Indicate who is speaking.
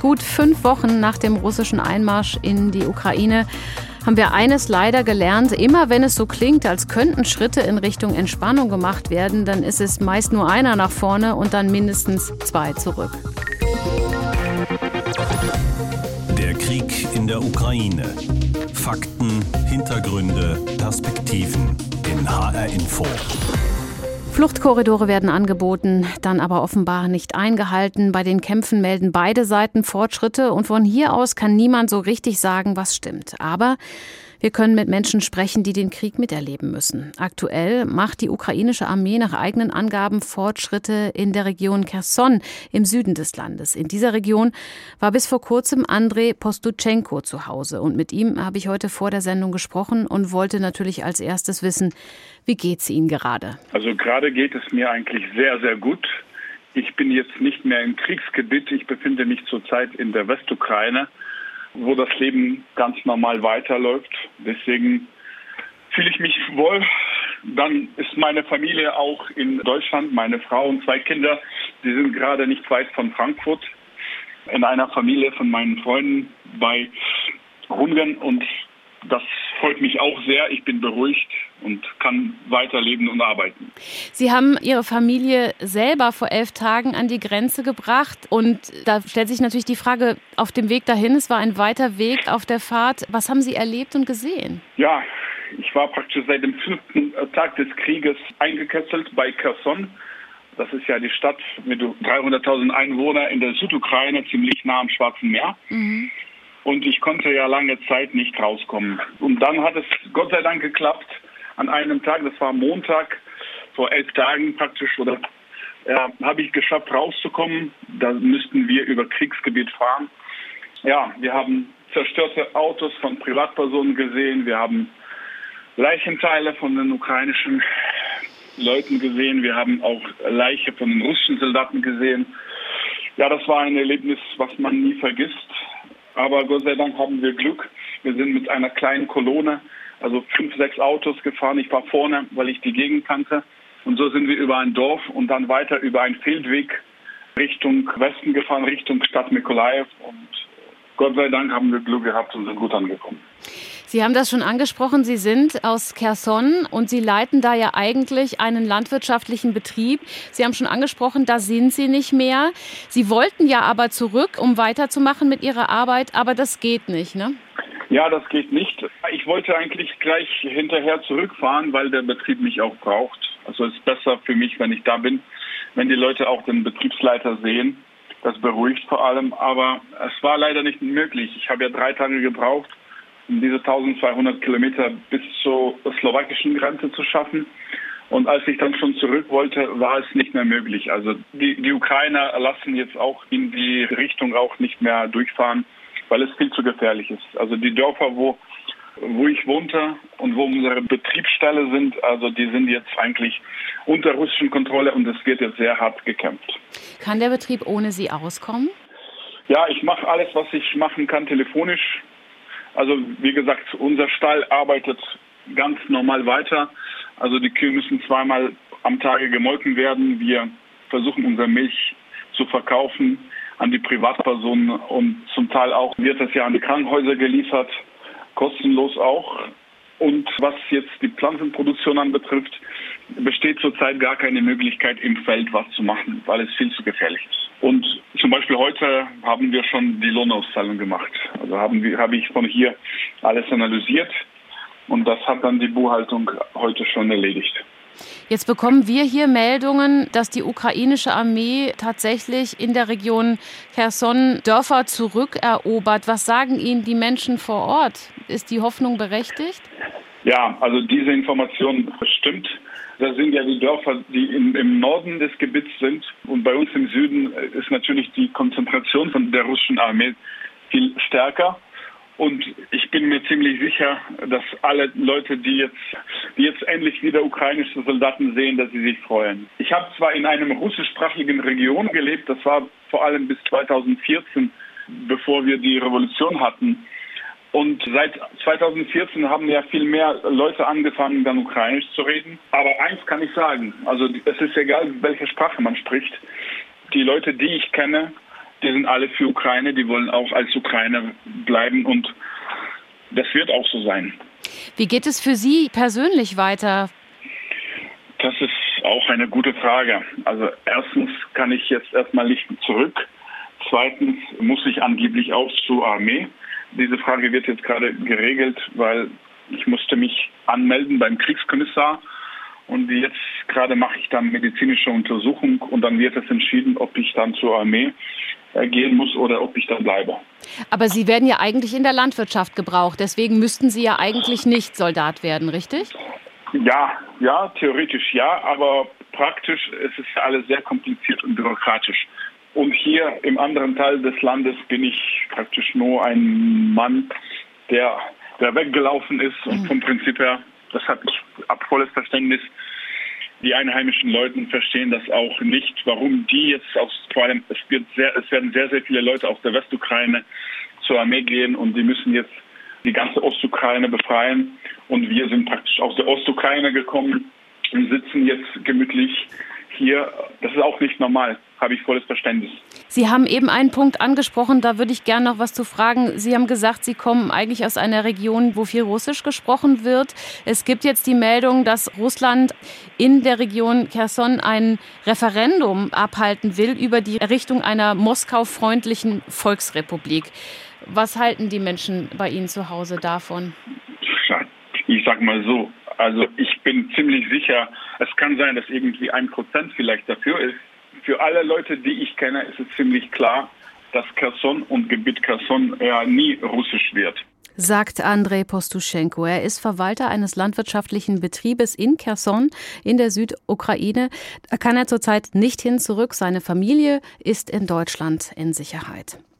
Speaker 1: Gut fünf Wochen nach dem russischen Einmarsch in die Ukraine haben wir eines leider gelernt. Immer wenn es so klingt, als könnten Schritte in Richtung Entspannung gemacht werden, dann ist es meist nur einer nach vorne und dann mindestens zwei zurück.
Speaker 2: Der Krieg in der Ukraine. Fakten, Hintergründe, Perspektiven in HR Info.
Speaker 1: Fluchtkorridore werden angeboten, dann aber offenbar nicht eingehalten. Bei den Kämpfen melden beide Seiten Fortschritte und von hier aus kann niemand so richtig sagen, was stimmt. Aber wir können mit Menschen sprechen, die den Krieg miterleben müssen. Aktuell macht die ukrainische Armee nach eigenen Angaben Fortschritte in der Region Kherson im Süden des Landes. In dieser Region war bis vor kurzem Andrei Postuchenko zu Hause und mit ihm habe ich heute vor der Sendung gesprochen und wollte natürlich als erstes wissen, wie es Ihnen gerade?
Speaker 3: Also gerade geht es mir eigentlich sehr, sehr gut. Ich bin jetzt nicht mehr im Kriegsgebiet. Ich befinde mich zurzeit in der Westukraine wo das Leben ganz normal weiterläuft. Deswegen fühle ich mich wohl. Dann ist meine Familie auch in Deutschland, meine Frau und zwei Kinder, die sind gerade nicht weit von Frankfurt in einer Familie von meinen Freunden bei Rungen und das freut mich auch sehr. Ich bin beruhigt und kann weiterleben und arbeiten.
Speaker 1: Sie haben Ihre Familie selber vor elf Tagen an die Grenze gebracht. Und da stellt sich natürlich die Frage auf dem Weg dahin, es war ein weiter Weg auf der Fahrt. Was haben Sie erlebt und gesehen?
Speaker 3: Ja, ich war praktisch seit dem fünften Tag des Krieges eingekesselt bei Kherson. Das ist ja die Stadt mit 300.000 Einwohnern in der Südukraine, ziemlich nah am Schwarzen Meer. Mhm. Und ich konnte ja lange Zeit nicht rauskommen. Und dann hat es Gott sei Dank geklappt. An einem Tag, das war Montag, vor elf Tagen praktisch, oder ja, habe ich geschafft rauszukommen. Da müssten wir über Kriegsgebiet fahren. Ja, wir haben zerstörte Autos von Privatpersonen gesehen. Wir haben Leichenteile von den ukrainischen Leuten gesehen. Wir haben auch Leiche von den russischen Soldaten gesehen. Ja, das war ein Erlebnis, was man nie vergisst. Aber Gott sei Dank haben wir Glück. Wir sind mit einer kleinen Kolonne, also fünf, sechs Autos gefahren. Ich war vorne, weil ich die Gegend kannte. Und so sind wir über ein Dorf und dann weiter über einen Feldweg Richtung Westen gefahren, Richtung Stadt Mikolaev. Und Gott sei Dank haben wir Glück gehabt und sind gut angekommen.
Speaker 1: Sie haben das schon angesprochen. Sie sind aus Kherson und Sie leiten da ja eigentlich einen landwirtschaftlichen Betrieb. Sie haben schon angesprochen, da sind Sie nicht mehr. Sie wollten ja aber zurück, um weiterzumachen mit Ihrer Arbeit, aber das geht nicht, ne?
Speaker 3: Ja, das geht nicht. Ich wollte eigentlich gleich hinterher zurückfahren, weil der Betrieb mich auch braucht. Also es ist besser für mich, wenn ich da bin, wenn die Leute auch den Betriebsleiter sehen. Das beruhigt vor allem. Aber es war leider nicht möglich. Ich habe ja drei Tage gebraucht, diese 1200 Kilometer bis zur slowakischen Grenze zu schaffen. Und als ich dann schon zurück wollte, war es nicht mehr möglich. Also die, die Ukrainer lassen jetzt auch in die Richtung auch nicht mehr durchfahren, weil es viel zu gefährlich ist. Also die Dörfer, wo, wo ich wohnte und wo unsere Betriebsstelle sind, also die sind jetzt eigentlich unter russischen Kontrolle und es wird jetzt sehr hart gekämpft.
Speaker 1: Kann der Betrieb ohne Sie auskommen?
Speaker 3: Ja, ich mache alles, was ich machen kann, telefonisch. Also wie gesagt, unser Stall arbeitet ganz normal weiter. Also die Kühe müssen zweimal am Tage gemolken werden. Wir versuchen unsere Milch zu verkaufen an die Privatpersonen und zum Teil auch wird es ja an die Krankenhäuser geliefert, kostenlos auch. Und was jetzt die Pflanzenproduktion anbetrifft, besteht zurzeit gar keine Möglichkeit im Feld was zu machen, weil es viel zu gefährlich ist. Und zum Beispiel heute haben wir schon die Lohnauszahlung gemacht. Also haben wir, habe ich von hier alles analysiert und das hat dann die Buchhaltung heute schon erledigt.
Speaker 1: Jetzt bekommen wir hier Meldungen, dass die ukrainische Armee tatsächlich in der Region Cherson Dörfer zurückerobert. Was sagen Ihnen die Menschen vor Ort? Ist die Hoffnung berechtigt?
Speaker 3: Ja, also diese Information stimmt. Das sind ja die Dörfer, die im, im Norden des Gebiets sind. Und bei uns im Süden ist natürlich die Konzentration von der russischen Armee viel stärker. Und ich bin mir ziemlich sicher, dass alle Leute, die jetzt, die jetzt endlich wieder ukrainische Soldaten sehen, dass sie sich freuen. Ich habe zwar in einem russischsprachigen Region gelebt, das war vor allem bis 2014, bevor wir die Revolution hatten. Und seit 2014 haben ja viel mehr Leute angefangen, dann Ukrainisch zu reden. Aber eins kann ich sagen, also es ist egal, welche Sprache man spricht. Die Leute, die ich kenne, die sind alle für Ukraine, die wollen auch als Ukraine bleiben und das wird auch so sein.
Speaker 1: Wie geht es für Sie persönlich weiter?
Speaker 3: Das ist auch eine gute Frage. Also erstens kann ich jetzt erstmal nicht zurück. Zweitens muss ich angeblich auch zur Armee. Diese Frage wird jetzt gerade geregelt, weil ich musste mich anmelden beim Kriegskommissar und jetzt gerade mache ich dann medizinische Untersuchung und dann wird es entschieden, ob ich dann zur Armee äh, gehen muss oder ob ich dann bleibe.
Speaker 1: Aber Sie werden ja eigentlich in der Landwirtschaft gebraucht, deswegen müssten Sie ja eigentlich nicht Soldat werden, richtig?
Speaker 3: Ja, ja, theoretisch ja, aber praktisch ist es ja alles sehr kompliziert und bürokratisch. Und hier im anderen Teil des Landes bin ich praktisch nur ein Mann, der, der weggelaufen ist und mhm. vom Prinzip her, das habe ich ab volles Verständnis. Die einheimischen Leute verstehen das auch nicht, warum die jetzt aus, vor allem, es, wird sehr, es werden sehr, sehr viele Leute aus der Westukraine zur Armee gehen und die müssen jetzt die ganze Ostukraine befreien. Und wir sind praktisch aus der Ostukraine gekommen und sitzen jetzt gemütlich hier. Das ist auch nicht normal habe ich volles Verständnis.
Speaker 1: Sie haben eben einen Punkt angesprochen, da würde ich gerne noch was zu fragen. Sie haben gesagt, Sie kommen eigentlich aus einer Region, wo viel Russisch gesprochen wird. Es gibt jetzt die Meldung, dass Russland in der Region Kherson ein Referendum abhalten will über die Errichtung einer Moskau-freundlichen Volksrepublik. Was halten die Menschen bei Ihnen zu Hause davon?
Speaker 3: Ich sage mal so, also ich bin ziemlich sicher, es kann sein, dass irgendwie ein Prozent vielleicht dafür ist für alle Leute, die ich kenne, ist es ziemlich klar, dass Kherson und Gebiet Kherson ja nie russisch wird.
Speaker 1: Sagt Andrei Postuschenko. Er ist Verwalter eines landwirtschaftlichen Betriebes in Kherson in der Südukraine. Da kann er zurzeit nicht hin zurück. Seine Familie ist in Deutschland in Sicherheit.